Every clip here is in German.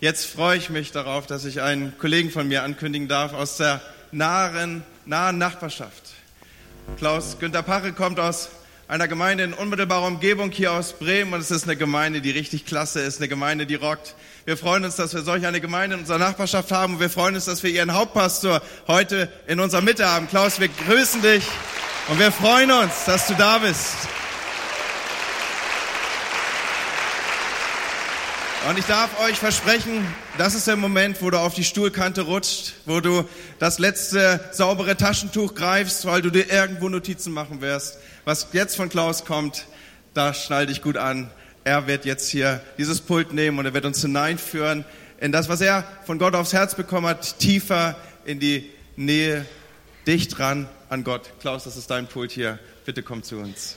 Jetzt freue ich mich darauf, dass ich einen Kollegen von mir ankündigen darf aus der nahen, nahen Nachbarschaft. Klaus Günther Pache kommt aus einer Gemeinde in unmittelbarer Umgebung hier aus Bremen und es ist eine Gemeinde, die richtig klasse ist, eine Gemeinde, die rockt. Wir freuen uns, dass wir solch eine Gemeinde in unserer Nachbarschaft haben und wir freuen uns, dass wir ihren Hauptpastor heute in unserer Mitte haben. Klaus, wir grüßen dich und wir freuen uns, dass du da bist. Und ich darf euch versprechen, das ist der Moment, wo du auf die Stuhlkante rutscht, wo du das letzte saubere Taschentuch greifst, weil du dir irgendwo Notizen machen wirst. Was jetzt von Klaus kommt, da schnall dich gut an. Er wird jetzt hier dieses Pult nehmen und er wird uns hineinführen in das, was er von Gott aufs Herz bekommen hat, tiefer in die Nähe, dicht dran an Gott. Klaus, das ist dein Pult hier. Bitte komm zu uns.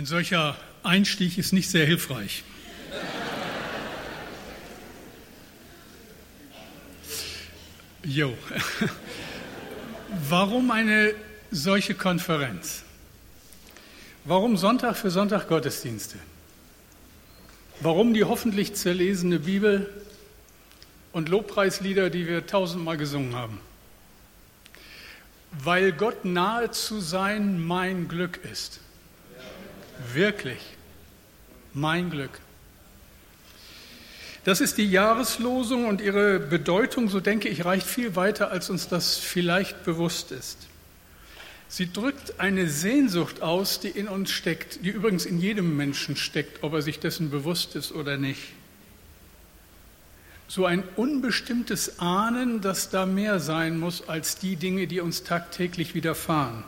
Ein solcher Einstieg ist nicht sehr hilfreich. Jo. Warum eine solche Konferenz? Warum Sonntag für Sonntag Gottesdienste? Warum die hoffentlich zerlesene Bibel und Lobpreislieder, die wir tausendmal gesungen haben? Weil Gott nahe zu sein mein Glück ist. Wirklich mein Glück. Das ist die Jahreslosung und ihre Bedeutung, so denke ich, reicht viel weiter, als uns das vielleicht bewusst ist. Sie drückt eine Sehnsucht aus, die in uns steckt, die übrigens in jedem Menschen steckt, ob er sich dessen bewusst ist oder nicht. So ein unbestimmtes Ahnen, dass da mehr sein muss als die Dinge, die uns tagtäglich widerfahren.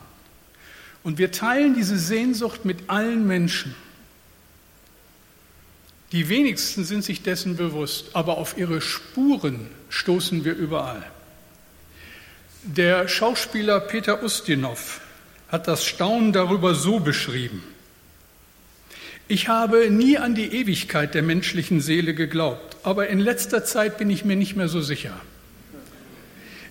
Und wir teilen diese Sehnsucht mit allen Menschen. Die wenigsten sind sich dessen bewusst, aber auf ihre Spuren stoßen wir überall. Der Schauspieler Peter Ustinov hat das Staunen darüber so beschrieben. Ich habe nie an die Ewigkeit der menschlichen Seele geglaubt, aber in letzter Zeit bin ich mir nicht mehr so sicher.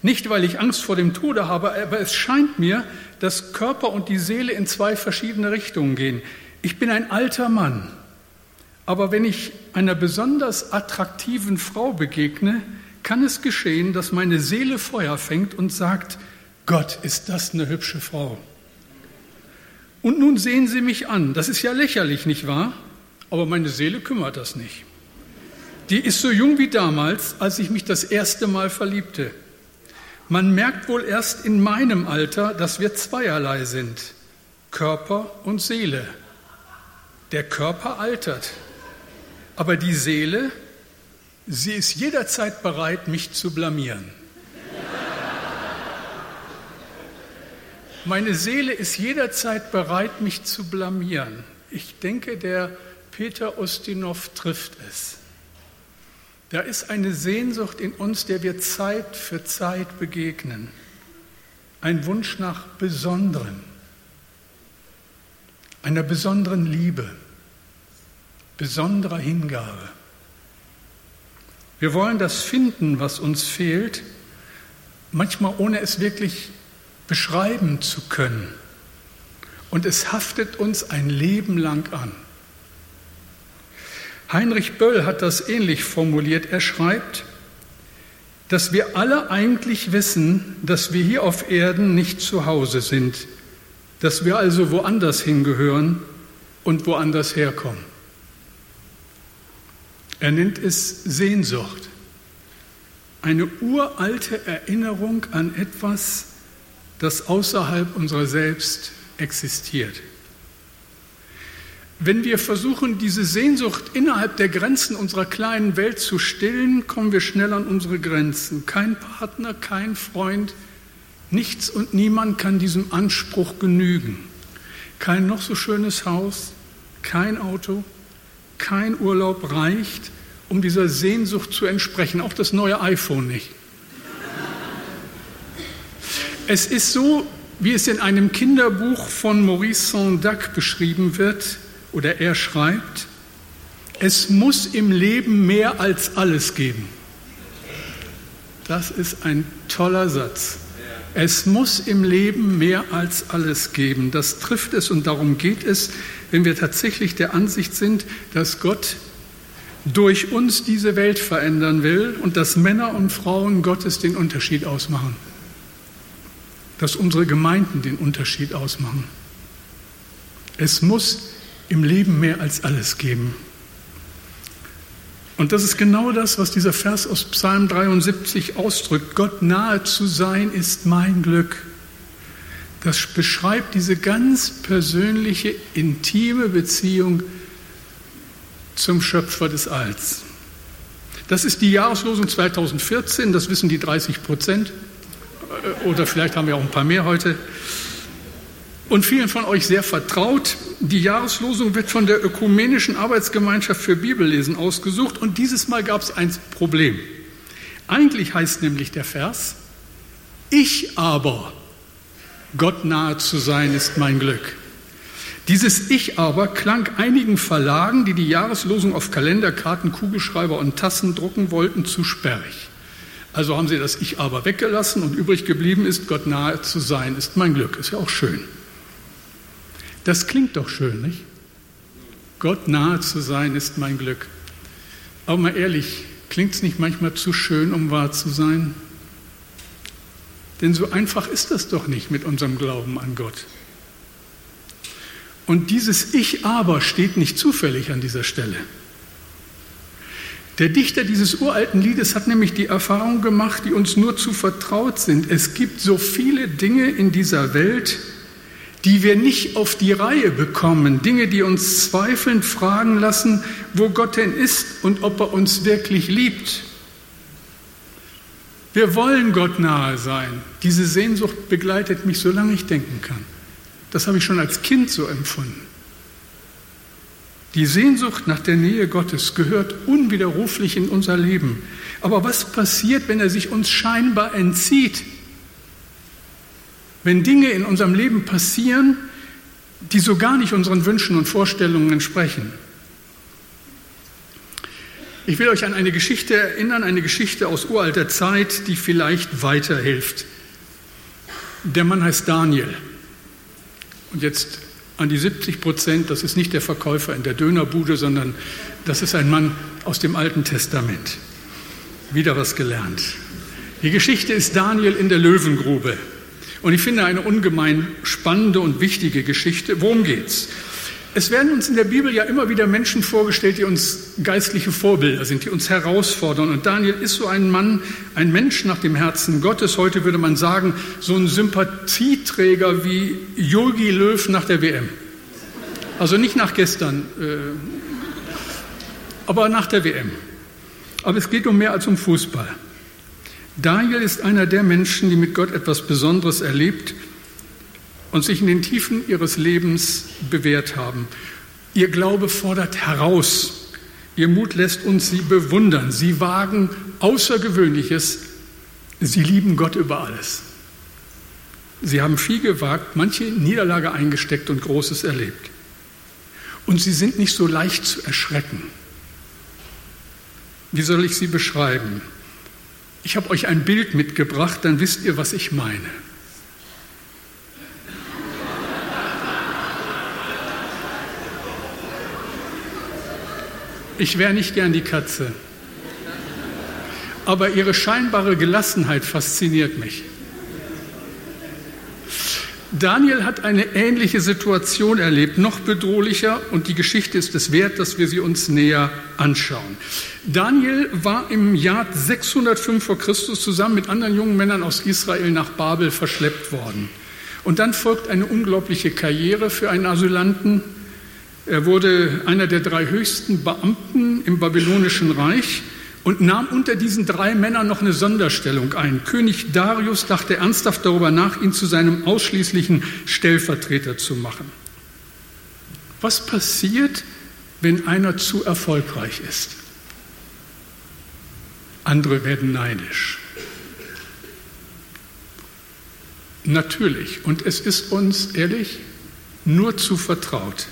Nicht, weil ich Angst vor dem Tode habe, aber es scheint mir, dass Körper und die Seele in zwei verschiedene Richtungen gehen. Ich bin ein alter Mann, aber wenn ich einer besonders attraktiven Frau begegne, kann es geschehen, dass meine Seele Feuer fängt und sagt, Gott, ist das eine hübsche Frau. Und nun sehen Sie mich an. Das ist ja lächerlich, nicht wahr? Aber meine Seele kümmert das nicht. Die ist so jung wie damals, als ich mich das erste Mal verliebte. Man merkt wohl erst in meinem Alter, dass wir zweierlei sind, Körper und Seele. Der Körper altert, aber die Seele, sie ist jederzeit bereit, mich zu blamieren. Meine Seele ist jederzeit bereit, mich zu blamieren. Ich denke, der Peter Ustinov trifft es. Da ist eine Sehnsucht in uns, der wir Zeit für Zeit begegnen. Ein Wunsch nach Besonderem, einer besonderen Liebe, besonderer Hingabe. Wir wollen das finden, was uns fehlt, manchmal ohne es wirklich beschreiben zu können. Und es haftet uns ein Leben lang an. Heinrich Böll hat das ähnlich formuliert. Er schreibt, dass wir alle eigentlich wissen, dass wir hier auf Erden nicht zu Hause sind, dass wir also woanders hingehören und woanders herkommen. Er nennt es Sehnsucht, eine uralte Erinnerung an etwas, das außerhalb unserer selbst existiert. Wenn wir versuchen, diese Sehnsucht innerhalb der Grenzen unserer kleinen Welt zu stillen, kommen wir schnell an unsere Grenzen. Kein Partner, kein Freund, nichts und niemand kann diesem Anspruch genügen. Kein noch so schönes Haus, kein Auto, kein Urlaub reicht, um dieser Sehnsucht zu entsprechen, auch das neue iPhone nicht. Es ist so, wie es in einem Kinderbuch von Maurice Saint-Dac beschrieben wird, oder er schreibt, es muss im Leben mehr als alles geben. Das ist ein toller Satz. Es muss im Leben mehr als alles geben. Das trifft es und darum geht es, wenn wir tatsächlich der Ansicht sind, dass Gott durch uns diese Welt verändern will und dass Männer und Frauen Gottes den Unterschied ausmachen. Dass unsere Gemeinden den Unterschied ausmachen. Es muss im Leben mehr als alles geben. Und das ist genau das, was dieser Vers aus Psalm 73 ausdrückt. Gott nahe zu sein ist mein Glück. Das beschreibt diese ganz persönliche, intime Beziehung zum Schöpfer des Alls. Das ist die Jahreslosung 2014, das wissen die 30 Prozent. Äh, oder vielleicht haben wir auch ein paar mehr heute und vielen von euch sehr vertraut. Die Jahreslosung wird von der Ökumenischen Arbeitsgemeinschaft für Bibellesen ausgesucht und dieses Mal gab es ein Problem. Eigentlich heißt nämlich der Vers, ich aber, Gott nahe zu sein, ist mein Glück. Dieses Ich aber klang einigen Verlagen, die die Jahreslosung auf Kalenderkarten, Kugelschreiber und Tassen drucken wollten, zu sperrig. Also haben sie das Ich aber weggelassen und übrig geblieben ist, Gott nahe zu sein, ist mein Glück. Ist ja auch schön. Das klingt doch schön, nicht? Gott nahe zu sein ist mein Glück. Aber mal ehrlich, klingt es nicht manchmal zu schön, um wahr zu sein? Denn so einfach ist das doch nicht mit unserem Glauben an Gott. Und dieses Ich aber steht nicht zufällig an dieser Stelle. Der Dichter dieses uralten Liedes hat nämlich die Erfahrung gemacht, die uns nur zu vertraut sind. Es gibt so viele Dinge in dieser Welt, die wir nicht auf die Reihe bekommen, Dinge, die uns zweifelnd fragen lassen, wo Gott denn ist und ob er uns wirklich liebt. Wir wollen Gott nahe sein. Diese Sehnsucht begleitet mich, solange ich denken kann. Das habe ich schon als Kind so empfunden. Die Sehnsucht nach der Nähe Gottes gehört unwiderruflich in unser Leben. Aber was passiert, wenn er sich uns scheinbar entzieht? Wenn Dinge in unserem Leben passieren, die so gar nicht unseren Wünschen und Vorstellungen entsprechen. Ich will euch an eine Geschichte erinnern, eine Geschichte aus uralter Zeit, die vielleicht weiterhilft. Der Mann heißt Daniel. Und jetzt an die 70 Prozent, das ist nicht der Verkäufer in der Dönerbude, sondern das ist ein Mann aus dem Alten Testament. Wieder was gelernt. Die Geschichte ist Daniel in der Löwengrube. Und ich finde eine ungemein spannende und wichtige Geschichte. Worum geht's? Es werden uns in der Bibel ja immer wieder Menschen vorgestellt, die uns geistliche Vorbilder sind, die uns herausfordern. Und Daniel ist so ein Mann, ein Mensch nach dem Herzen Gottes. Heute würde man sagen, so ein Sympathieträger wie Yogi Löw nach der WM. Also nicht nach gestern, äh, aber nach der WM. Aber es geht um mehr als um Fußball. Daniel ist einer der Menschen, die mit Gott etwas Besonderes erlebt und sich in den Tiefen ihres Lebens bewährt haben. Ihr Glaube fordert heraus. Ihr Mut lässt uns sie bewundern. Sie wagen Außergewöhnliches. Sie lieben Gott über alles. Sie haben viel gewagt, manche Niederlage eingesteckt und Großes erlebt. Und sie sind nicht so leicht zu erschrecken. Wie soll ich sie beschreiben? Ich habe euch ein Bild mitgebracht, dann wisst ihr, was ich meine. Ich wäre nicht gern die Katze, aber ihre scheinbare Gelassenheit fasziniert mich. Daniel hat eine ähnliche Situation erlebt, noch bedrohlicher, und die Geschichte ist es wert, dass wir sie uns näher anschauen. Daniel war im Jahr 605 vor Christus zusammen mit anderen jungen Männern aus Israel nach Babel verschleppt worden. Und dann folgt eine unglaubliche Karriere für einen Asylanten. Er wurde einer der drei höchsten Beamten im babylonischen Reich und nahm unter diesen drei Männern noch eine Sonderstellung ein. König Darius dachte ernsthaft darüber nach, ihn zu seinem ausschließlichen Stellvertreter zu machen. Was passiert, wenn einer zu erfolgreich ist? Andere werden neidisch. Natürlich, und es ist uns, ehrlich, nur zu vertraut.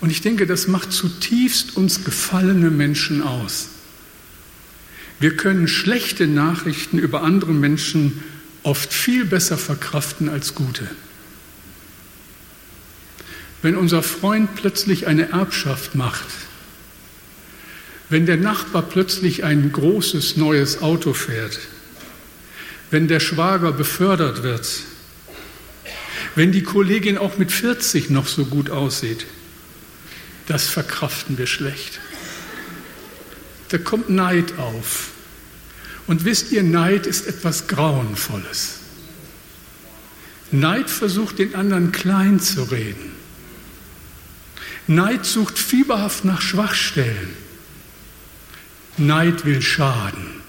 Und ich denke, das macht zutiefst uns gefallene Menschen aus. Wir können schlechte Nachrichten über andere Menschen oft viel besser verkraften als gute. Wenn unser Freund plötzlich eine Erbschaft macht, wenn der Nachbar plötzlich ein großes neues Auto fährt, wenn der Schwager befördert wird, wenn die Kollegin auch mit 40 noch so gut aussieht, das verkraften wir schlecht. Da kommt Neid auf. Und wisst ihr, Neid ist etwas Grauenvolles. Neid versucht den anderen klein zu reden. Neid sucht fieberhaft nach Schwachstellen. Neid will schaden.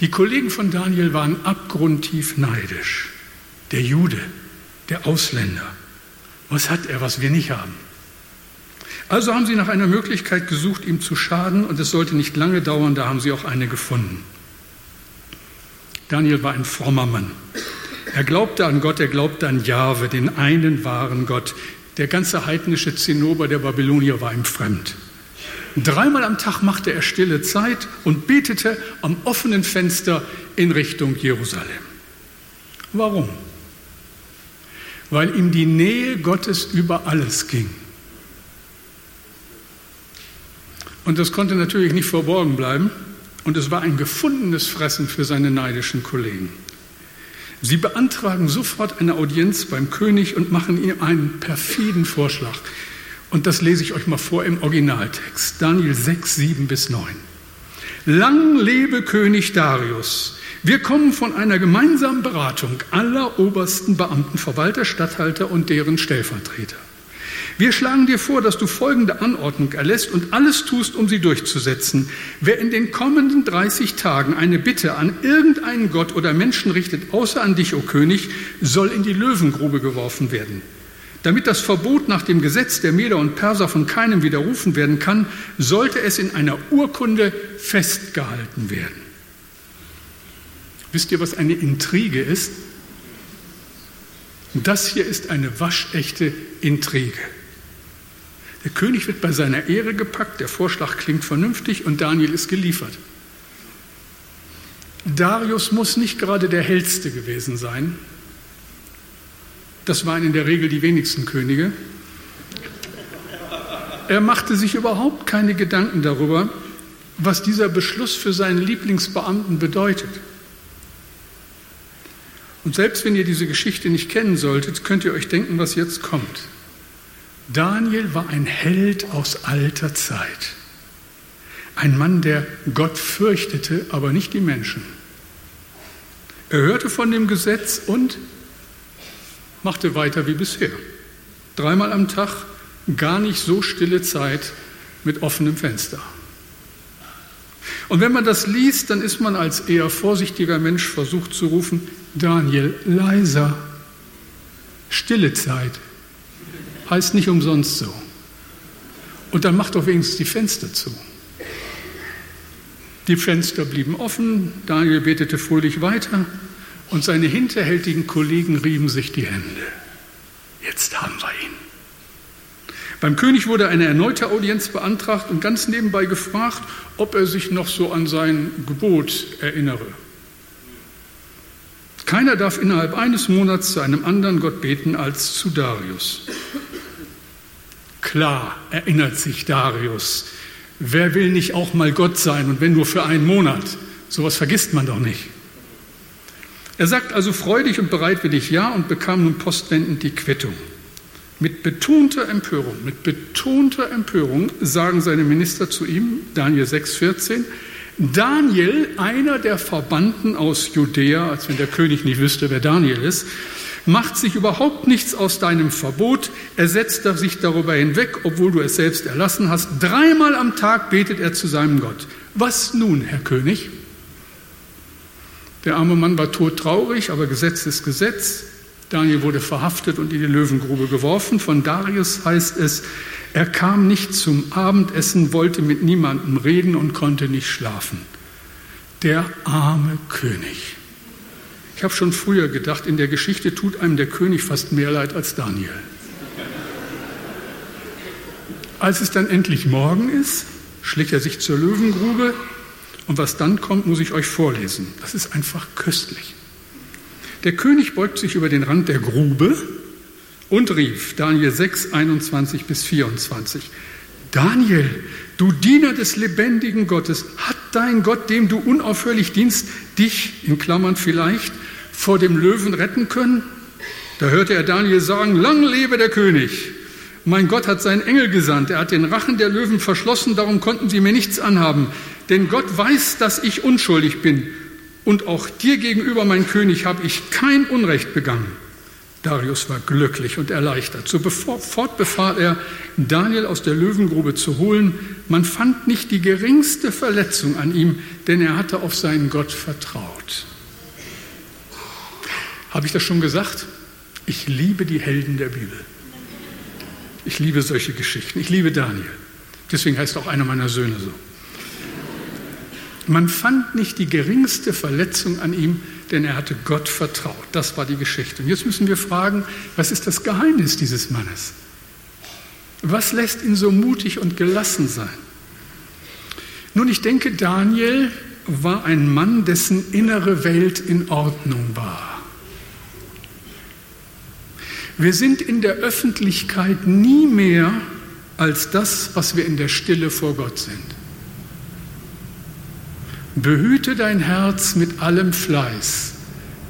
Die Kollegen von Daniel waren abgrundtief neidisch. Der Jude, der Ausländer. Was hat er, was wir nicht haben? Also haben sie nach einer Möglichkeit gesucht, ihm zu schaden, und es sollte nicht lange dauern, da haben sie auch eine gefunden. Daniel war ein frommer Mann. Er glaubte an Gott, er glaubte an Jahwe, den einen wahren Gott. Der ganze heidnische Zinnober der Babylonier war ihm fremd. Dreimal am Tag machte er stille Zeit und betete am offenen Fenster in Richtung Jerusalem. Warum? Weil ihm die Nähe Gottes über alles ging. Und das konnte natürlich nicht verborgen bleiben. Und es war ein gefundenes Fressen für seine neidischen Kollegen. Sie beantragen sofort eine Audienz beim König und machen ihm einen perfiden Vorschlag. Und das lese ich euch mal vor im Originaltext. Daniel 6, 7 bis 9. Lang lebe König Darius. Wir kommen von einer gemeinsamen Beratung aller obersten Beamten, Verwalter, Statthalter und deren Stellvertreter. Wir schlagen dir vor, dass du folgende Anordnung erlässt und alles tust, um sie durchzusetzen. Wer in den kommenden 30 Tagen eine Bitte an irgendeinen Gott oder Menschen richtet, außer an dich, o König, soll in die Löwengrube geworfen werden. Damit das Verbot nach dem Gesetz der Meder und Perser von keinem widerrufen werden kann, sollte es in einer Urkunde festgehalten werden. Wisst ihr, was eine Intrige ist? Das hier ist eine waschechte Intrige. Der König wird bei seiner Ehre gepackt, der Vorschlag klingt vernünftig und Daniel ist geliefert. Darius muss nicht gerade der hellste gewesen sein. Das waren in der Regel die wenigsten Könige. Er machte sich überhaupt keine Gedanken darüber, was dieser Beschluss für seinen Lieblingsbeamten bedeutet. Und selbst wenn ihr diese Geschichte nicht kennen solltet, könnt ihr euch denken, was jetzt kommt. Daniel war ein Held aus alter Zeit. Ein Mann, der Gott fürchtete, aber nicht die Menschen. Er hörte von dem Gesetz und machte weiter wie bisher. Dreimal am Tag, gar nicht so stille Zeit mit offenem Fenster. Und wenn man das liest, dann ist man als eher vorsichtiger Mensch versucht zu rufen, Daniel, leiser, stille Zeit, heißt nicht umsonst so. Und dann macht doch wenigstens die Fenster zu. Die Fenster blieben offen, Daniel betete fröhlich weiter und seine hinterhältigen Kollegen rieben sich die Hände. Jetzt haben wir ihn. Beim König wurde eine erneute Audienz beantragt und ganz nebenbei gefragt, ob er sich noch so an sein Gebot erinnere. Keiner darf innerhalb eines Monats zu einem anderen Gott beten als zu Darius. Klar erinnert sich Darius. Wer will nicht auch mal Gott sein und wenn nur für einen Monat? Sowas vergisst man doch nicht. Er sagt also freudig und bereitwillig Ja und bekam nun postwendend die Quittung. Mit betonter Empörung, mit betonter Empörung sagen seine Minister zu ihm, Daniel 6,14, Daniel, einer der Verbannten aus Judäa, als wenn der König nicht wüsste, wer Daniel ist, macht sich überhaupt nichts aus deinem Verbot, er setzt sich darüber hinweg, obwohl du es selbst erlassen hast. Dreimal am Tag betet er zu seinem Gott. Was nun, Herr König? Der arme Mann war todtraurig, aber Gesetz ist Gesetz. Daniel wurde verhaftet und in die Löwengrube geworfen. Von Darius heißt es, er kam nicht zum Abendessen, wollte mit niemandem reden und konnte nicht schlafen. Der arme König. Ich habe schon früher gedacht, in der Geschichte tut einem der König fast mehr leid als Daniel. Als es dann endlich morgen ist, schlägt er sich zur Löwengrube Und was dann kommt, muss ich euch vorlesen. Das ist einfach köstlich. Der König beugt sich über den Rand der Grube und rief, Daniel 6, 21 bis 24, Daniel, du Diener des lebendigen Gottes, hat dein Gott, dem du unaufhörlich dienst, dich, in Klammern vielleicht, vor dem Löwen retten können? Da hörte er Daniel sagen, lang lebe der König. Mein Gott hat seinen Engel gesandt, er hat den Rachen der Löwen verschlossen, darum konnten sie mir nichts anhaben. Denn Gott weiß, dass ich unschuldig bin. Und auch dir gegenüber, mein König, habe ich kein Unrecht begangen. Darius war glücklich und erleichtert. Sofort befahl er, Daniel aus der Löwengrube zu holen. Man fand nicht die geringste Verletzung an ihm, denn er hatte auf seinen Gott vertraut. Habe ich das schon gesagt? Ich liebe die Helden der Bibel. Ich liebe solche Geschichten. Ich liebe Daniel. Deswegen heißt auch einer meiner Söhne so. Man fand nicht die geringste Verletzung an ihm, denn er hatte Gott vertraut. Das war die Geschichte. Und jetzt müssen wir fragen, was ist das Geheimnis dieses Mannes? Was lässt ihn so mutig und gelassen sein? Nun, ich denke, Daniel war ein Mann, dessen innere Welt in Ordnung war. Wir sind in der Öffentlichkeit nie mehr als das, was wir in der Stille vor Gott sind. Behüte dein Herz mit allem Fleiß,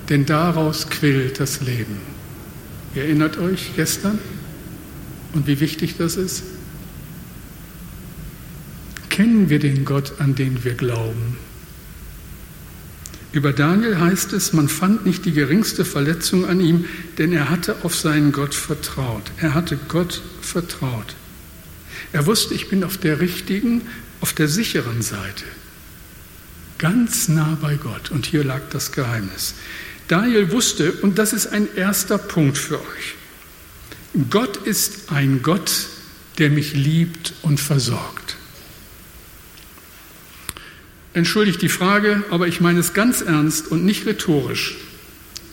denn daraus quillt das Leben. Ihr erinnert euch gestern und wie wichtig das ist? Kennen wir den Gott, an den wir glauben? Über Daniel heißt es, man fand nicht die geringste Verletzung an ihm, denn er hatte auf seinen Gott vertraut. Er hatte Gott vertraut. Er wusste, ich bin auf der richtigen, auf der sicheren Seite. Ganz nah bei Gott. Und hier lag das Geheimnis. Daniel wusste, und das ist ein erster Punkt für euch, Gott ist ein Gott, der mich liebt und versorgt. Entschuldigt die Frage, aber ich meine es ganz ernst und nicht rhetorisch.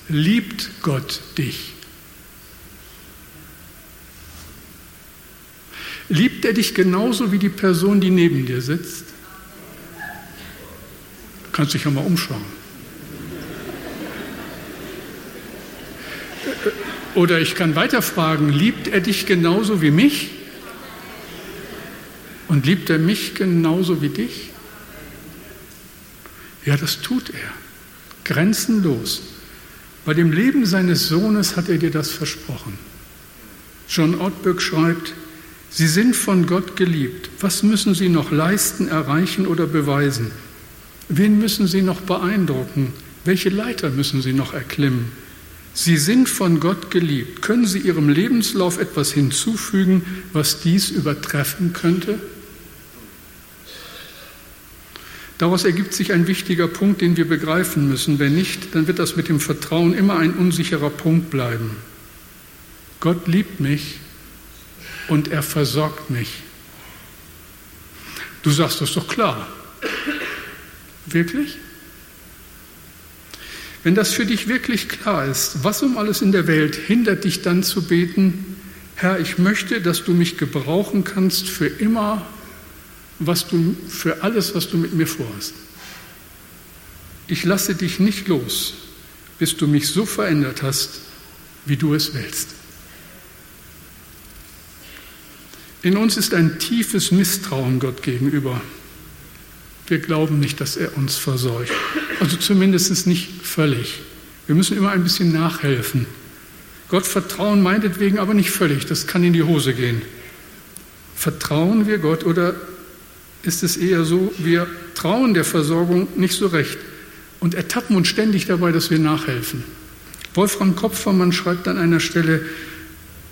Liebt Gott dich? Liebt er dich genauso wie die Person, die neben dir sitzt? Kannst dich ja mal umschauen. Oder ich kann weiterfragen, liebt er dich genauso wie mich? Und liebt er mich genauso wie dich? Ja, das tut er. Grenzenlos. Bei dem Leben seines Sohnes hat er dir das versprochen. John Ottböck schreibt, Sie sind von Gott geliebt. Was müssen Sie noch leisten, erreichen oder beweisen? Wen müssen Sie noch beeindrucken? Welche Leiter müssen Sie noch erklimmen? Sie sind von Gott geliebt. Können Sie Ihrem Lebenslauf etwas hinzufügen, was dies übertreffen könnte? Daraus ergibt sich ein wichtiger Punkt, den wir begreifen müssen. Wenn nicht, dann wird das mit dem Vertrauen immer ein unsicherer Punkt bleiben. Gott liebt mich und er versorgt mich. Du sagst das doch klar. Wirklich? Wenn das für dich wirklich klar ist, was um alles in der Welt hindert dich dann zu beten, Herr, ich möchte, dass du mich gebrauchen kannst für immer was du, für alles, was du mit mir vorhast. Ich lasse dich nicht los, bis du mich so verändert hast, wie du es willst. In uns ist ein tiefes Misstrauen Gott gegenüber. Wir glauben nicht, dass er uns versorgt. Also zumindest nicht völlig. Wir müssen immer ein bisschen nachhelfen. Gott vertrauen meinetwegen aber nicht völlig. Das kann in die Hose gehen. Vertrauen wir Gott oder ist es eher so, wir trauen der Versorgung nicht so recht und ertappen uns ständig dabei, dass wir nachhelfen. Wolfram Kopfermann schreibt an einer Stelle,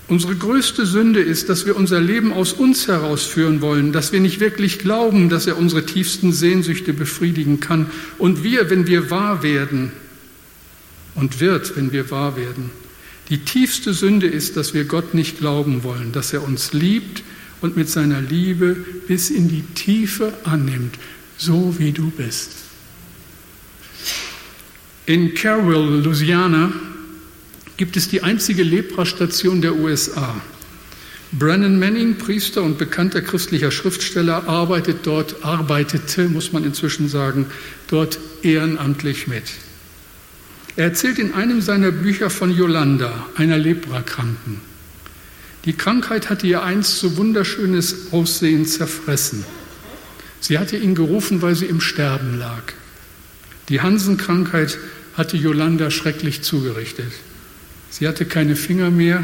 Unsere größte Sünde ist, dass wir unser Leben aus uns herausführen wollen, dass wir nicht wirklich glauben, dass er unsere tiefsten Sehnsüchte befriedigen kann. Und wir, wenn wir wahr werden, und wird, wenn wir wahr werden, die tiefste Sünde ist, dass wir Gott nicht glauben wollen, dass er uns liebt, und mit seiner Liebe bis in die Tiefe annimmt, so wie du bist. In Carroll, Louisiana, gibt es die einzige Leprastation der USA. Brennan Manning, Priester und bekannter christlicher Schriftsteller, arbeitet dort, arbeitete, muss man inzwischen sagen, dort ehrenamtlich mit. Er erzählt in einem seiner Bücher von Yolanda, einer Leprakranken. Die Krankheit hatte ihr einst so wunderschönes Aussehen zerfressen. Sie hatte ihn gerufen, weil sie im Sterben lag. Die Hansenkrankheit hatte Yolanda schrecklich zugerichtet. Sie hatte keine Finger mehr,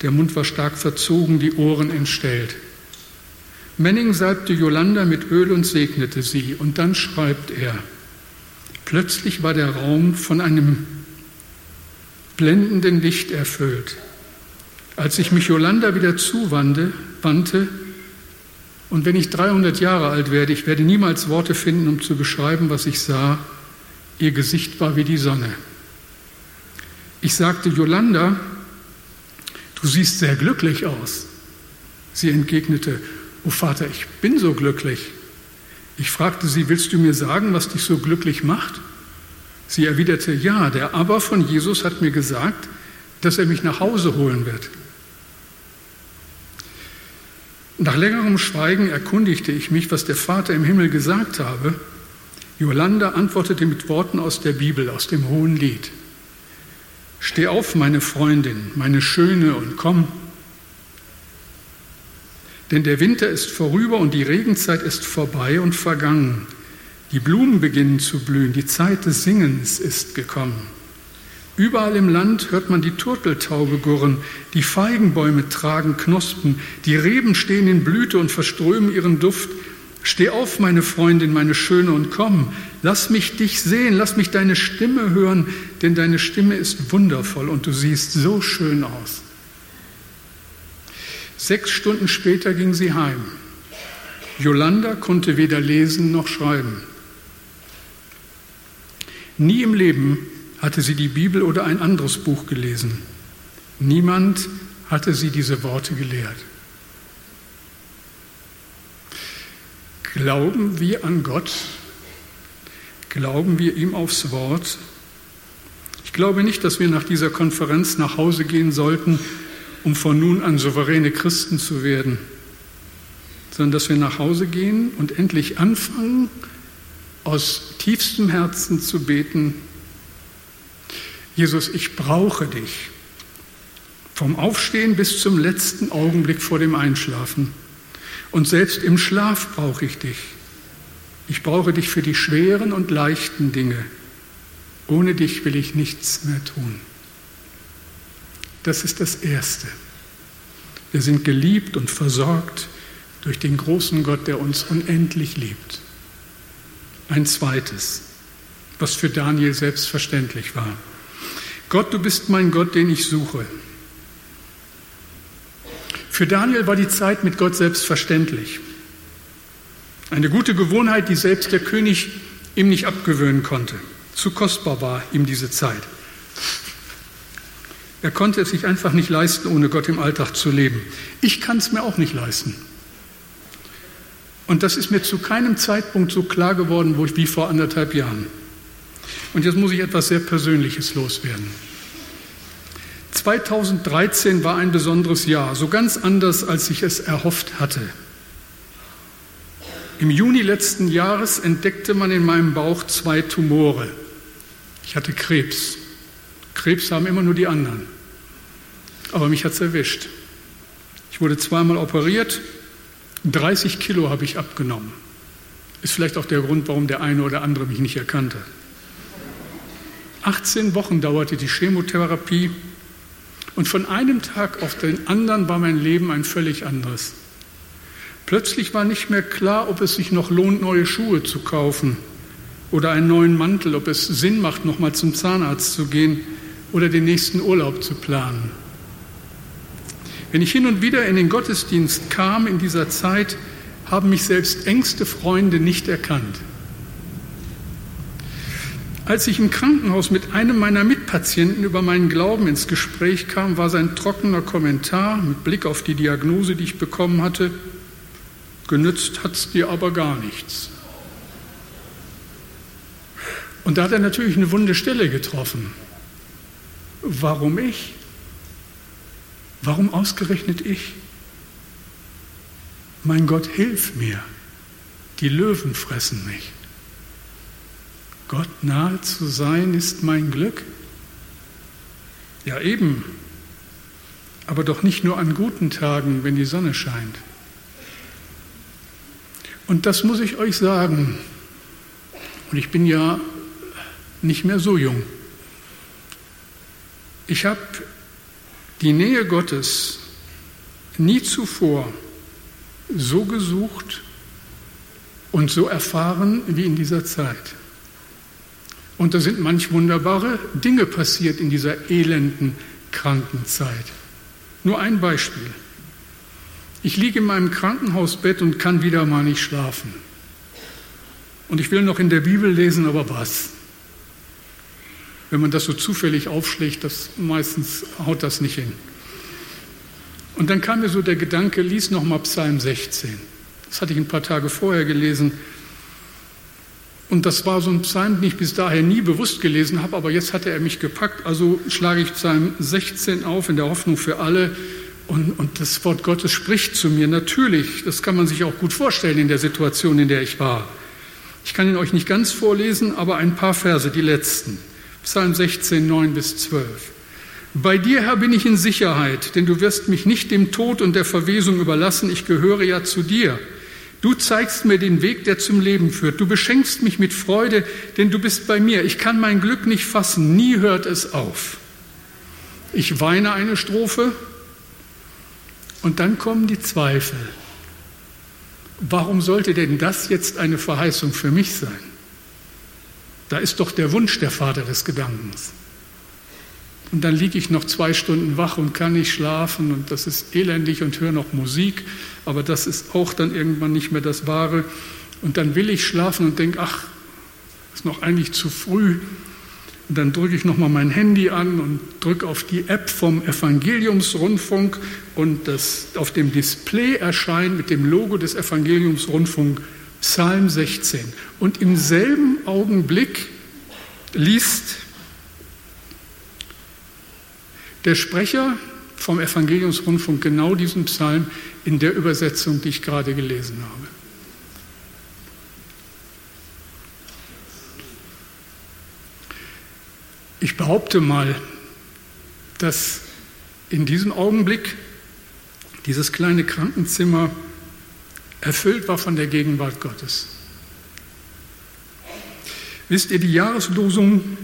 der Mund war stark verzogen, die Ohren entstellt. Manning salbte Yolanda mit Öl und segnete sie. Und dann schreibt er, plötzlich war der Raum von einem blendenden Licht erfüllt. Als ich mich Yolanda wieder zuwandte, wandte, und wenn ich 300 Jahre alt werde, ich werde niemals Worte finden, um zu beschreiben, was ich sah, ihr Gesicht war wie die Sonne. Ich sagte, Yolanda, du siehst sehr glücklich aus. Sie entgegnete, oh Vater, ich bin so glücklich. Ich fragte sie, willst du mir sagen, was dich so glücklich macht? Sie erwiderte, ja, der Aber von Jesus hat mir gesagt, dass er mich nach Hause holen wird. Nach längerem Schweigen erkundigte ich mich, was der Vater im Himmel gesagt habe. Jolanda antwortete mit Worten aus der Bibel, aus dem Hohen Lied. Steh auf, meine Freundin, meine Schöne, und komm. Denn der Winter ist vorüber und die Regenzeit ist vorbei und vergangen. Die Blumen beginnen zu blühen, die Zeit des Singens ist gekommen. Überall im Land hört man die Turteltaube gurren, die Feigenbäume tragen Knospen, die Reben stehen in Blüte und verströmen ihren Duft. Steh auf, meine Freundin, meine Schöne, und komm. Lass mich dich sehen, lass mich deine Stimme hören, denn deine Stimme ist wundervoll und du siehst so schön aus. Sechs Stunden später ging sie heim. Jolanda konnte weder lesen noch schreiben. Nie im Leben hatte sie die Bibel oder ein anderes Buch gelesen. Niemand hatte sie diese Worte gelehrt. Glauben wir an Gott? Glauben wir ihm aufs Wort? Ich glaube nicht, dass wir nach dieser Konferenz nach Hause gehen sollten, um von nun an souveräne Christen zu werden, sondern dass wir nach Hause gehen und endlich anfangen, aus tiefstem Herzen zu beten, Jesus, ich brauche dich. Vom Aufstehen bis zum letzten Augenblick vor dem Einschlafen. Und selbst im Schlaf brauche ich dich. Ich brauche dich für die schweren und leichten Dinge. Ohne dich will ich nichts mehr tun. Das ist das Erste. Wir sind geliebt und versorgt durch den großen Gott, der uns unendlich liebt. Ein zweites, was für Daniel selbstverständlich war. Gott, du bist mein Gott, den ich suche. Für Daniel war die Zeit mit Gott selbstverständlich. Eine gute Gewohnheit, die selbst der König ihm nicht abgewöhnen konnte. Zu kostbar war ihm diese Zeit. Er konnte es sich einfach nicht leisten, ohne Gott im Alltag zu leben. Ich kann es mir auch nicht leisten. Und das ist mir zu keinem Zeitpunkt so klar geworden wie vor anderthalb Jahren. Und jetzt muss ich etwas sehr Persönliches loswerden. 2013 war ein besonderes Jahr, so ganz anders, als ich es erhofft hatte. Im Juni letzten Jahres entdeckte man in meinem Bauch zwei Tumore. Ich hatte Krebs. Krebs haben immer nur die anderen. Aber mich hat es erwischt. Ich wurde zweimal operiert, 30 Kilo habe ich abgenommen. Ist vielleicht auch der Grund, warum der eine oder andere mich nicht erkannte. 18 Wochen dauerte die Chemotherapie und von einem Tag auf den anderen war mein Leben ein völlig anderes. Plötzlich war nicht mehr klar, ob es sich noch lohnt, neue Schuhe zu kaufen oder einen neuen Mantel, ob es Sinn macht, nochmal zum Zahnarzt zu gehen oder den nächsten Urlaub zu planen. Wenn ich hin und wieder in den Gottesdienst kam in dieser Zeit, haben mich selbst engste Freunde nicht erkannt. Als ich im Krankenhaus mit einem meiner Mitpatienten über meinen Glauben ins Gespräch kam, war sein trockener Kommentar mit Blick auf die Diagnose, die ich bekommen hatte, genützt hat es dir aber gar nichts. Und da hat er natürlich eine wunde Stelle getroffen. Warum ich? Warum ausgerechnet ich? mein Gott, hilf mir, die Löwen fressen mich. Gott nahe zu sein ist mein Glück. Ja eben, aber doch nicht nur an guten Tagen, wenn die Sonne scheint. Und das muss ich euch sagen. Und ich bin ja nicht mehr so jung. Ich habe die Nähe Gottes nie zuvor so gesucht und so erfahren wie in dieser Zeit. Und da sind manch wunderbare Dinge passiert in dieser elenden, kranken Zeit. Nur ein Beispiel. Ich liege in meinem Krankenhausbett und kann wieder mal nicht schlafen. Und ich will noch in der Bibel lesen, aber was? Wenn man das so zufällig aufschlägt, das meistens haut das nicht hin. Und dann kam mir so der Gedanke, lies noch mal Psalm 16. Das hatte ich ein paar Tage vorher gelesen. Und das war so ein Psalm, den ich bis daher nie bewusst gelesen habe, aber jetzt hatte er mich gepackt. Also schlage ich Psalm 16 auf in der Hoffnung für alle. Und, und das Wort Gottes spricht zu mir. Natürlich, das kann man sich auch gut vorstellen in der Situation, in der ich war. Ich kann ihn euch nicht ganz vorlesen, aber ein paar Verse, die letzten. Psalm 16, 9 bis 12. Bei dir, Herr, bin ich in Sicherheit, denn du wirst mich nicht dem Tod und der Verwesung überlassen. Ich gehöre ja zu dir. Du zeigst mir den Weg, der zum Leben führt. Du beschenkst mich mit Freude, denn du bist bei mir. Ich kann mein Glück nicht fassen. Nie hört es auf. Ich weine eine Strophe und dann kommen die Zweifel. Warum sollte denn das jetzt eine Verheißung für mich sein? Da ist doch der Wunsch der Vater des Gedankens. Und dann liege ich noch zwei Stunden wach und kann nicht schlafen und das ist elendig und höre noch Musik, aber das ist auch dann irgendwann nicht mehr das Wahre. Und dann will ich schlafen und denke, ach, ist noch eigentlich zu früh. Und dann drücke ich nochmal mein Handy an und drücke auf die App vom Evangeliumsrundfunk und das auf dem Display erscheint mit dem Logo des Evangeliumsrundfunk Psalm 16. Und im selben Augenblick liest der Sprecher vom Evangeliumsrundfunk genau diesen Psalm in der Übersetzung, die ich gerade gelesen habe. Ich behaupte mal, dass in diesem Augenblick dieses kleine Krankenzimmer erfüllt war von der Gegenwart Gottes. Wisst ihr, die Jahreslosung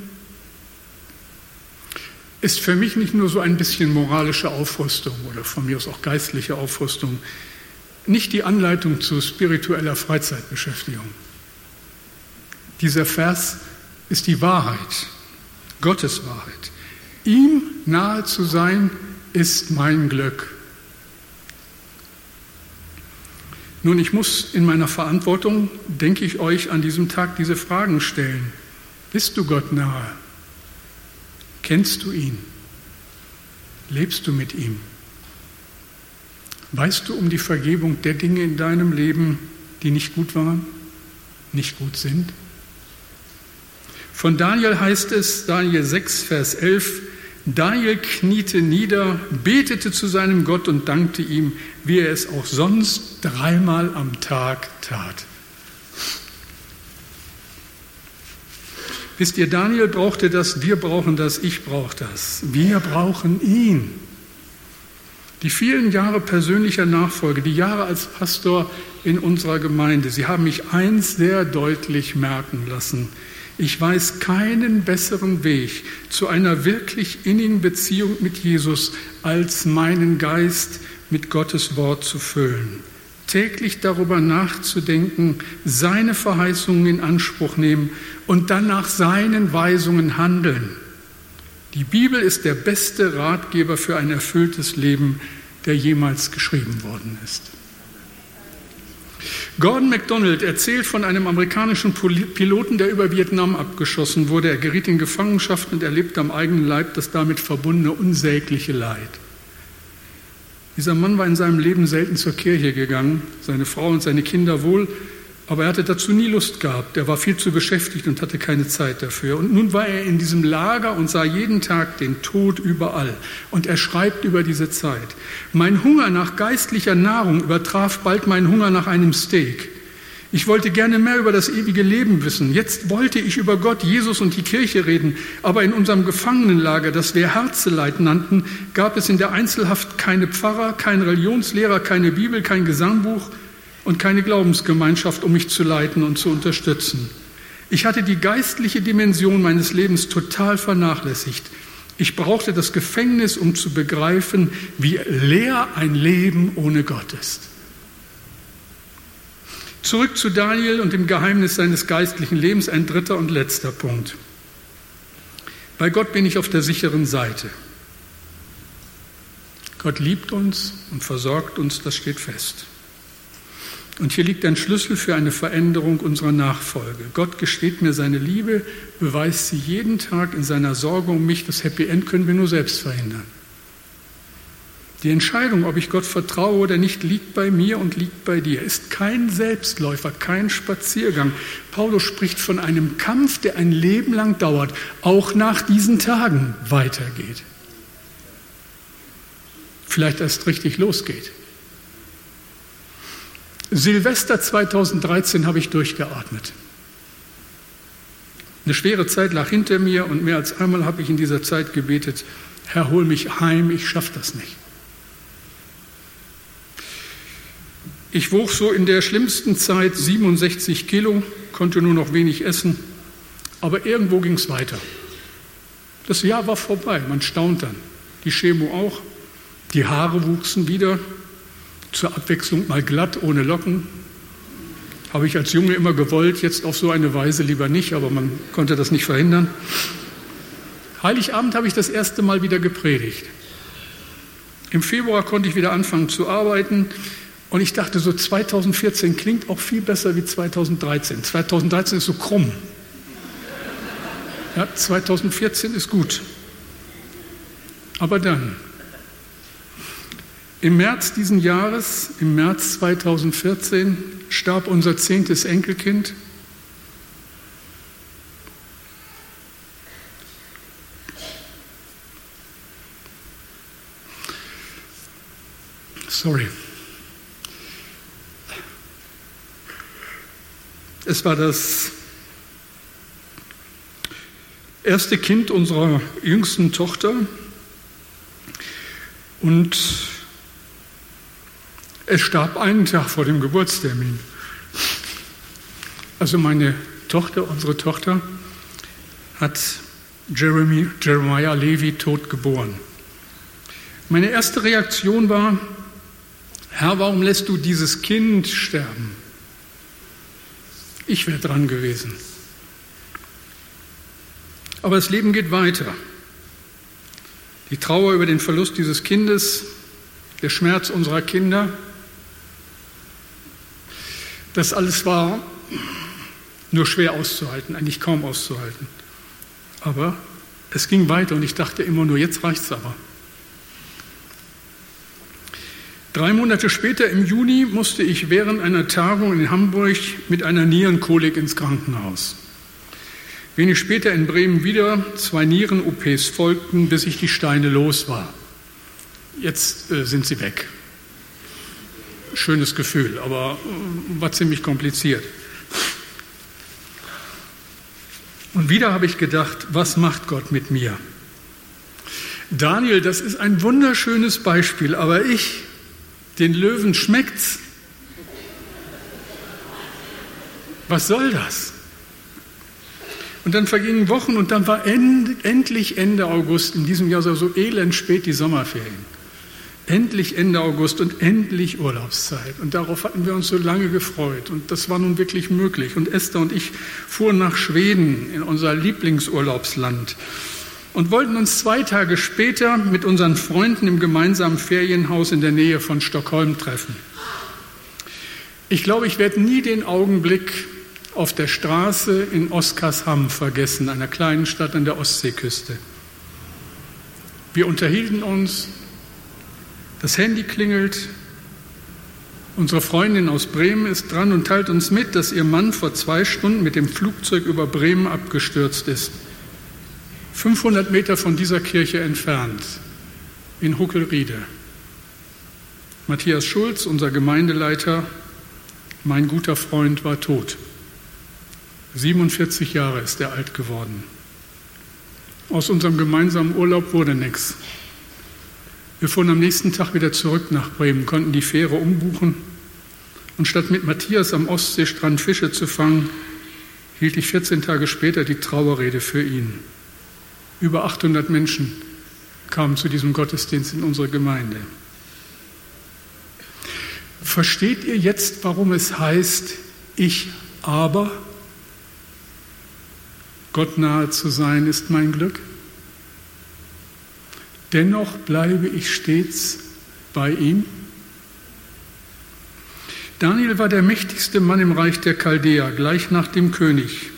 ist für mich nicht nur so ein bisschen moralische Aufrüstung oder von mir aus auch geistliche Aufrüstung, nicht die Anleitung zu spiritueller Freizeitbeschäftigung. Dieser Vers ist die Wahrheit, Gottes Wahrheit. Ihm nahe zu sein, ist mein Glück. Nun, ich muss in meiner Verantwortung, denke ich euch, an diesem Tag diese Fragen stellen. Bist du Gott nahe? Kennst du ihn? Lebst du mit ihm? Weißt du um die Vergebung der Dinge in deinem Leben, die nicht gut waren, nicht gut sind? Von Daniel heißt es, Daniel 6, Vers 11, Daniel kniete nieder, betete zu seinem Gott und dankte ihm, wie er es auch sonst dreimal am Tag tat. Wisst ihr, Daniel brauchte das, wir brauchen das, ich brauche das. Wir brauchen ihn. Die vielen Jahre persönlicher Nachfolge, die Jahre als Pastor in unserer Gemeinde, sie haben mich eins sehr deutlich merken lassen. Ich weiß keinen besseren Weg zu einer wirklich innigen Beziehung mit Jesus, als meinen Geist mit Gottes Wort zu füllen. Täglich darüber nachzudenken, seine Verheißungen in Anspruch nehmen und dann nach seinen Weisungen handeln. Die Bibel ist der beste Ratgeber für ein erfülltes Leben, der jemals geschrieben worden ist. Gordon MacDonald erzählt von einem amerikanischen Piloten, der über Vietnam abgeschossen wurde. Er geriet in Gefangenschaft und erlebte am eigenen Leib das damit verbundene unsägliche Leid. Dieser Mann war in seinem Leben selten zur Kirche gegangen, seine Frau und seine Kinder wohl, Aber er hatte dazu nie Lust gehabt. Er war viel zu beschäftigt und hatte keine Zeit dafür. Und nun war er in diesem Lager und sah jeden Tag den Tod überall. Und er schreibt über diese Zeit. Mein Hunger nach geistlicher Nahrung übertraf bald meinen Hunger nach einem Steak. Ich wollte gerne mehr über das ewige Leben wissen. Jetzt wollte ich über Gott, Jesus und die Kirche reden. Aber in unserem Gefangenenlager, das wir Herzeleit nannten, gab es in der Einzelhaft keine Pfarrer, keinen Religionslehrer, keine Bibel, kein Gesangbuch und keine Glaubensgemeinschaft, um mich zu leiten und zu unterstützen. Ich hatte die geistliche Dimension meines Lebens total vernachlässigt. Ich brauchte das Gefängnis, um zu begreifen, wie leer ein Leben ohne Gott ist. Zurück zu Daniel und dem Geheimnis seines geistlichen Lebens, ein dritter und letzter Punkt. Bei Gott bin ich auf der sicheren Seite. Gott liebt uns und versorgt uns, das steht fest. Und hier liegt ein Schlüssel für eine Veränderung unserer Nachfolge. Gott gesteht mir seine Liebe, beweist sie jeden Tag in seiner Sorge um mich. Das Happy End können wir nur selbst verhindern. Die Entscheidung, ob ich Gott vertraue oder nicht, liegt bei mir und liegt bei dir. Ist kein Selbstläufer, kein Spaziergang. Paulus spricht von einem Kampf, der ein Leben lang dauert, auch nach diesen Tagen weitergeht. Vielleicht erst richtig losgeht. Silvester 2013 habe ich durchgeatmet. Eine schwere Zeit lag hinter mir und mehr als einmal habe ich in dieser Zeit gebetet, Herr, hol mich heim, ich schaffe das nicht. Ich wog so in der schlimmsten Zeit 67 Kilo, konnte nur noch wenig essen, aber irgendwo ging es weiter. Das Jahr war vorbei, man staunt dann. Die Chemo auch, die Haare wuchsen wieder, zur Abwechslung mal glatt, ohne Locken. Habe ich als Junge immer gewollt, jetzt auf so eine Weise lieber nicht, aber man konnte das nicht verhindern. Heiligabend habe ich das erste Mal wieder gepredigt. Im Februar konnte ich wieder anfangen zu arbeiten und ich dachte, so 2014 klingt auch viel besser wie 2013. 2013 ist so krumm. Ja, 2014 ist gut. Aber dann, im März diesen Jahres, im März 2014, starb unser zehntes Enkelkind. Sorry. Es war das erste Kind unserer jüngsten Tochter und es starb einen Tag vor dem Geburtstermin. Also meine Tochter, unsere Tochter, hat Jeremy, Jeremiah Levi tot geboren. Meine erste Reaktion war, Herr, warum lässt du dieses Kind sterben? Ich wäre dran gewesen. Aber das Leben geht weiter. Die Trauer über den Verlust dieses Kindes, der Schmerz unserer Kinder, das alles war nur schwer auszuhalten, eigentlich kaum auszuhalten. Aber es ging weiter und ich dachte immer nur, jetzt reicht es aber. Drei Monate später, im Juni, musste ich während einer Tagung in Hamburg mit einer Nierenkolik ins Krankenhaus. Wenig später in Bremen wieder, zwei Nieren-OPs folgten, bis ich die Steine los war. Jetzt äh, sind sie weg schönes Gefühl, aber äh, war ziemlich kompliziert. Und wieder habe ich gedacht, was macht Gott mit mir? Daniel, das ist ein wunderschönes Beispiel, aber ich, den Löwen schmeckt's. Was soll das? Und dann vergingen Wochen und dann war end, endlich Ende August, in diesem Jahr so elend spät die Sommerferien. Endlich Ende August und endlich Urlaubszeit. Und darauf hatten wir uns so lange gefreut. Und das war nun wirklich möglich. Und Esther und ich fuhren nach Schweden in unser Lieblingsurlaubsland und wollten uns zwei Tage später mit unseren Freunden im gemeinsamen Ferienhaus in der Nähe von Stockholm treffen. Ich glaube, ich werde nie den Augenblick auf der Straße in Oskarshamn vergessen, einer kleinen Stadt an der Ostseeküste. Wir unterhielten uns, das Handy klingelt Unsere Freundin aus Bremen ist dran und teilt uns mit, dass ihr Mann vor zwei Stunden mit dem Flugzeug über Bremen abgestürzt ist. 500 Meter von dieser Kirche entfernt, in Huckelriede. Matthias Schulz, unser Gemeindeleiter, mein guter Freund, war tot. 47 Jahre ist er alt geworden. Aus unserem gemeinsamen Urlaub wurde nichts. Wir fuhren am nächsten Tag wieder zurück nach Bremen, konnten die Fähre umbuchen und statt mit Matthias am Ostseestrand Fische zu fangen, hielt ich 14 Tage später die Trauerrede für ihn. Über 800 Menschen kamen zu diesem Gottesdienst in unsere Gemeinde. Versteht ihr jetzt, warum es heißt, ich aber? Gott nahe zu sein ist mein Glück. Dennoch bleibe ich stets bei ihm. Daniel war der mächtigste Mann im Reich der Chaldäer, gleich nach dem König.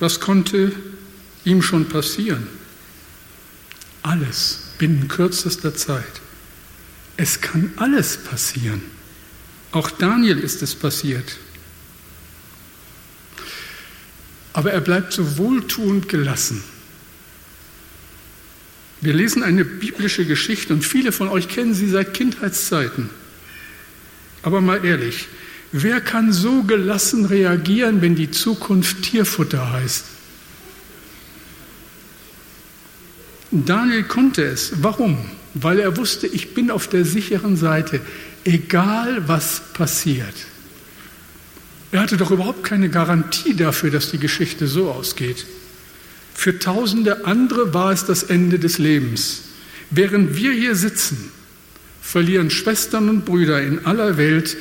Was konnte ihm schon passieren? Alles binnen kürzester Zeit. Es kann alles passieren. Auch Daniel ist es passiert. Aber er bleibt so wohltuend gelassen. Wir lesen eine biblische Geschichte und viele von euch kennen sie seit Kindheitszeiten. Aber mal ehrlich, wer kann so gelassen reagieren, wenn die Zukunft Tierfutter heißt? Daniel konnte es. Warum? Weil er wusste, ich bin auf der sicheren Seite, egal was passiert. Er hatte doch überhaupt keine Garantie dafür, dass die Geschichte so ausgeht. Für tausende andere war es das Ende des Lebens. Während wir hier sitzen, verlieren Schwestern und Brüder in aller Welt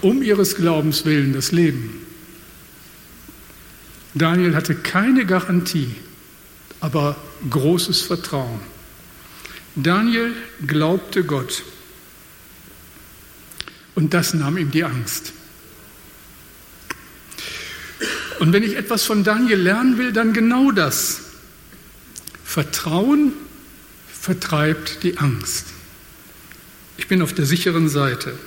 um ihres Glaubens willen das Leben. Daniel hatte keine Garantie, aber großes Vertrauen. Daniel glaubte Gott und das nahm ihm die Angst. Und wenn ich etwas von Daniel lernen will, dann genau das. Vertrauen vertreibt die Angst. Ich bin auf der sicheren Seite.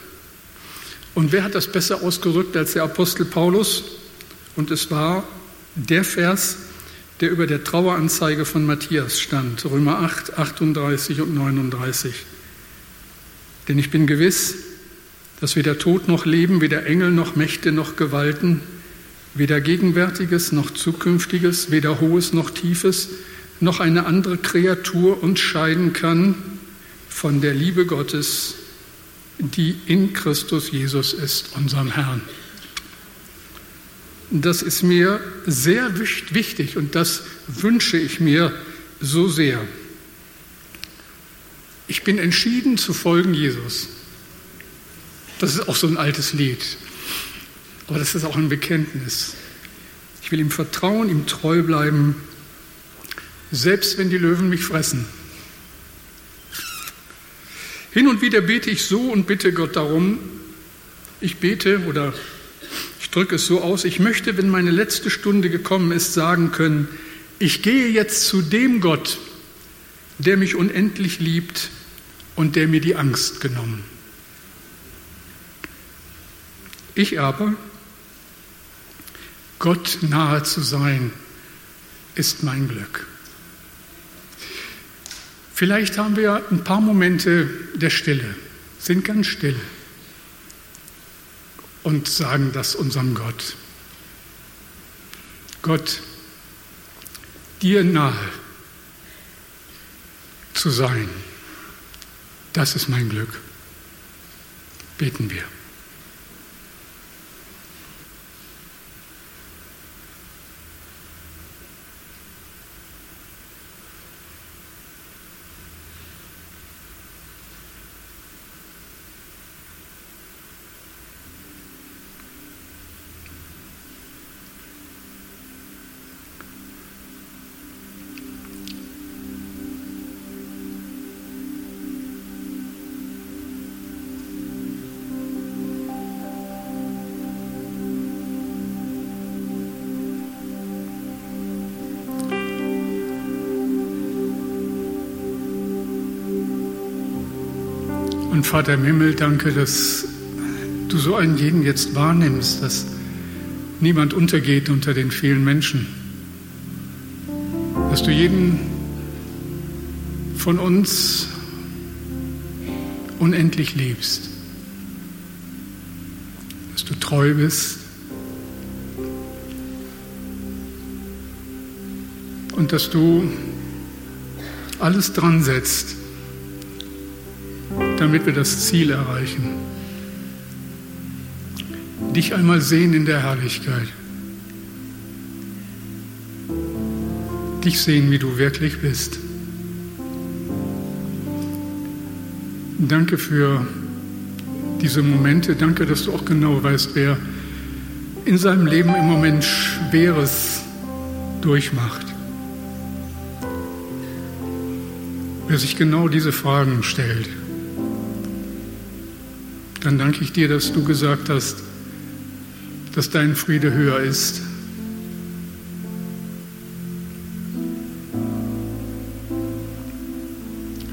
Und wer hat das besser ausgerückt als der Apostel Paulus? Und es war der Vers, der über der Traueranzeige von Matthias stand, Römer 8, 38 und 39. Denn ich bin gewiss, dass weder Tod noch Leben, weder Engel noch Mächte noch Gewalten, weder Gegenwärtiges noch Zukünftiges, weder Hohes noch Tiefes, noch eine andere Kreatur uns scheiden kann von der Liebe Gottes, die in Christus Jesus ist, unserem Herrn. Das ist mir sehr wichtig und das wünsche ich mir so sehr. Ich bin entschieden zu folgen Jesus. Das ist auch so ein altes Lied. Aber das ist auch ein Bekenntnis. Ich will ihm vertrauen, ihm treu bleiben, selbst wenn die Löwen mich fressen. Hin und wieder bete ich so und bitte Gott darum. Ich bete oder ich drücke es so aus, ich möchte, wenn meine letzte Stunde gekommen ist, sagen können, ich gehe jetzt zu dem Gott, der mich unendlich liebt und der mir die Angst genommen. Ich aber, Gott nahe zu sein, ist mein Glück. Vielleicht haben wir ein paar Momente der Stille, sind ganz still und sagen das unserem Gott. Gott, dir nahe zu sein, das ist mein Glück. Beten wir. Und Vater im Himmel, danke, dass du so einen jeden jetzt wahrnimmst, dass niemand untergeht unter den vielen Menschen. Dass du jeden von uns unendlich liebst. Dass du treu bist. Und dass du alles dran setzt, damit wir das Ziel erreichen dich einmal sehen in der Herrlichkeit. Dich sehen, wie du wirklich bist. Danke für diese Momente. Danke, dass du auch genau weißt, wer in seinem Leben im Moment Schweres durchmacht. Wer sich genau diese Fragen stellt. Dann danke ich dir, dass du gesagt hast, dass dein Friede höher ist.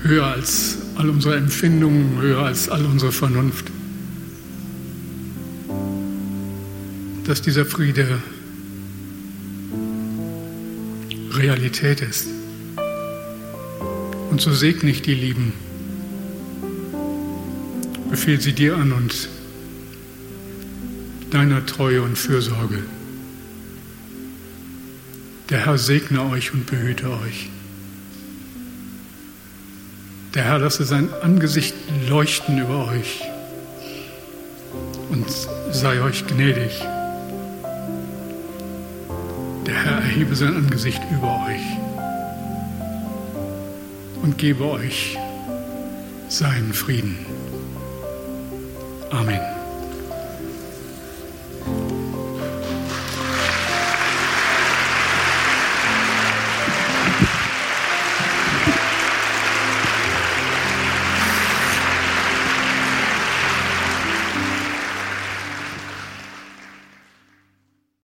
Höher als all unsere Empfindungen, höher als all unsere Vernunft. Dass dieser Friede Realität ist. Und so segne ich die Lieben. Befehl sie dir an und deiner Treue und Fürsorge. Der Herr segne euch und behüte euch. Der Herr lasse sein Angesicht leuchten über euch und sei euch gnädig. Der Herr erhebe sein Angesicht über euch und gebe euch seinen Frieden. Amén.